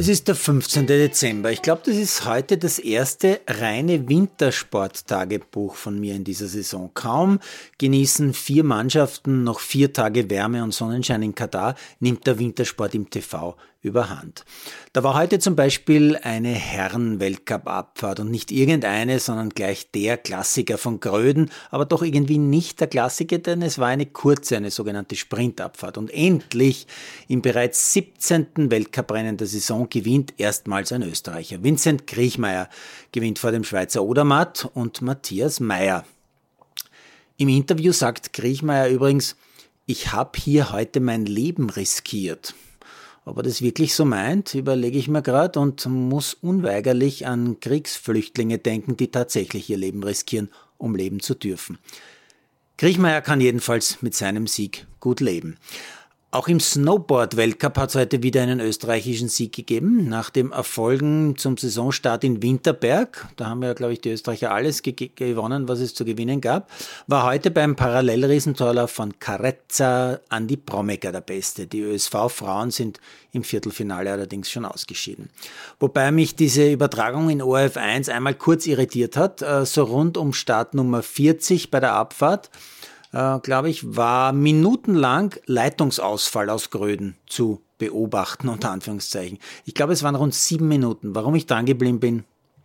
Es ist der 15. Dezember. Ich glaube, das ist heute das erste reine Wintersporttagebuch von mir in dieser Saison. Kaum genießen vier Mannschaften noch vier Tage Wärme und Sonnenschein in Katar, nimmt der Wintersport im TV überhand. Da war heute zum Beispiel eine Herren-Weltcup-Abfahrt und nicht irgendeine, sondern gleich der Klassiker von Gröden, aber doch irgendwie nicht der Klassiker, denn es war eine kurze, eine sogenannte Sprintabfahrt. Und endlich im bereits 17. Weltcuprennen der Saison gewinnt erstmals ein Österreicher. Vincent Kriechmeier gewinnt vor dem Schweizer Odermatt und Matthias Meyer. Im Interview sagt Kriechmeier übrigens, ich habe hier heute mein Leben riskiert. Ob er das wirklich so meint, überlege ich mir gerade und muss unweigerlich an Kriegsflüchtlinge denken, die tatsächlich ihr Leben riskieren, um leben zu dürfen. Kriechmeier kann jedenfalls mit seinem Sieg gut leben. Auch im Snowboard-Weltcup hat es heute wieder einen österreichischen Sieg gegeben. Nach dem Erfolgen zum Saisonstart in Winterberg, da haben ja, glaube ich, die Österreicher alles ge gewonnen, was es zu gewinnen gab, war heute beim Parallelriesentorlauf von Carezza Andi Promecker der Beste. Die ÖSV-Frauen sind im Viertelfinale allerdings schon ausgeschieden. Wobei mich diese Übertragung in ORF 1 einmal kurz irritiert hat, äh, so rund um Start Nummer 40 bei der Abfahrt äh, glaube ich, war minutenlang Leitungsausfall aus Gröden zu beobachten, unter Anführungszeichen. Ich glaube, es waren rund sieben Minuten. Warum ich dran geblieben bin,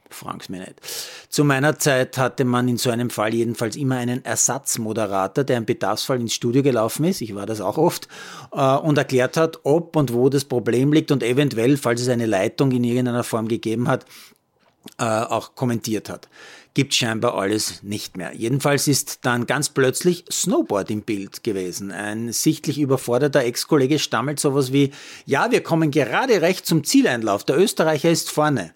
frag's mir nicht. Zu meiner Zeit hatte man in so einem Fall jedenfalls immer einen Ersatzmoderator, der im Bedarfsfall ins Studio gelaufen ist, ich war das auch oft, äh, und erklärt hat, ob und wo das Problem liegt und eventuell, falls es eine Leitung in irgendeiner Form gegeben hat, äh, auch kommentiert hat gibt scheinbar alles nicht mehr. Jedenfalls ist dann ganz plötzlich Snowboard im Bild gewesen. Ein sichtlich überforderter Ex-Kollege stammelt sowas wie, ja, wir kommen gerade recht zum Zieleinlauf, der Österreicher ist vorne.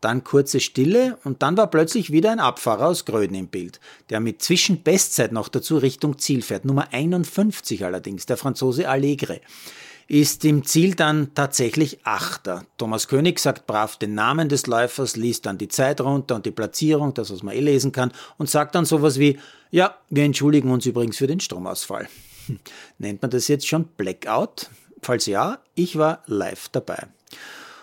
Dann kurze Stille und dann war plötzlich wieder ein Abfahrer aus Gröden im Bild, der mit Zwischenbestzeit noch dazu Richtung Ziel fährt. Nummer 51 allerdings, der Franzose Allegre ist im Ziel dann tatsächlich Achter. Thomas König sagt brav den Namen des Läufers, liest dann die Zeit runter und die Platzierung, das was man eh lesen kann, und sagt dann sowas wie, ja, wir entschuldigen uns übrigens für den Stromausfall. Nennt man das jetzt schon Blackout? Falls ja, ich war live dabei.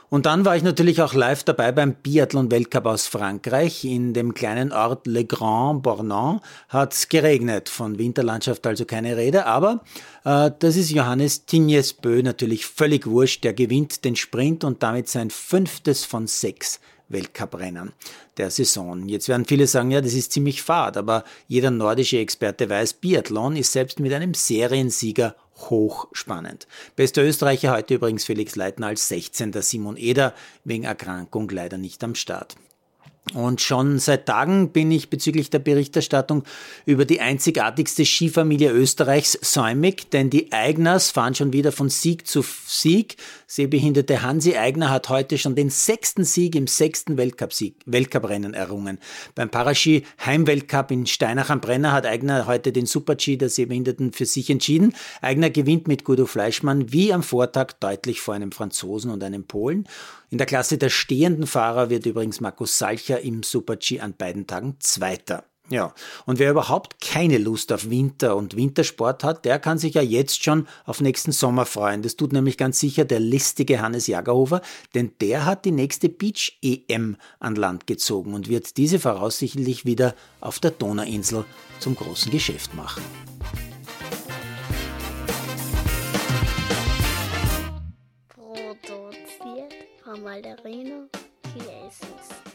Und dann war ich natürlich auch live dabei beim Biathlon-Weltcup aus Frankreich. In dem kleinen Ort Le Grand Bornand hat es geregnet. Von Winterlandschaft also keine Rede. Aber äh, das ist Johannes Tignes-Bö natürlich völlig wurscht. Der gewinnt den Sprint und damit sein fünftes von sechs Weltcuprennen der Saison. Jetzt werden viele sagen, ja, das ist ziemlich fad, aber jeder nordische Experte weiß, Biathlon ist selbst mit einem Seriensieger hochspannend. Bester Österreicher heute übrigens Felix Leitner als 16. Simon Eder wegen Erkrankung leider nicht am Start. Und schon seit Tagen bin ich bezüglich der Berichterstattung über die einzigartigste Skifamilie Österreichs säumig, denn die Eigners fahren schon wieder von Sieg zu Sieg. Sehbehinderte Hansi Eigner hat heute schon den sechsten Sieg im sechsten Weltcuprennen errungen. Beim Paraski Heimweltcup in Steinach am Brenner hat Eigner heute den Super-G der Sehbehinderten für sich entschieden. Eigner gewinnt mit Guido Fleischmann wie am Vortag deutlich vor einem Franzosen und einem Polen. In der Klasse der stehenden Fahrer wird übrigens Markus Salcher im Super-G an beiden Tagen Zweiter. Ja, und wer überhaupt keine Lust auf Winter und Wintersport hat, der kann sich ja jetzt schon auf nächsten Sommer freuen. Das tut nämlich ganz sicher der listige Hannes Jagerhofer, denn der hat die nächste Beach-EM an Land gezogen und wird diese voraussichtlich wieder auf der Donauinsel zum großen Geschäft machen. Malderino Chiesi.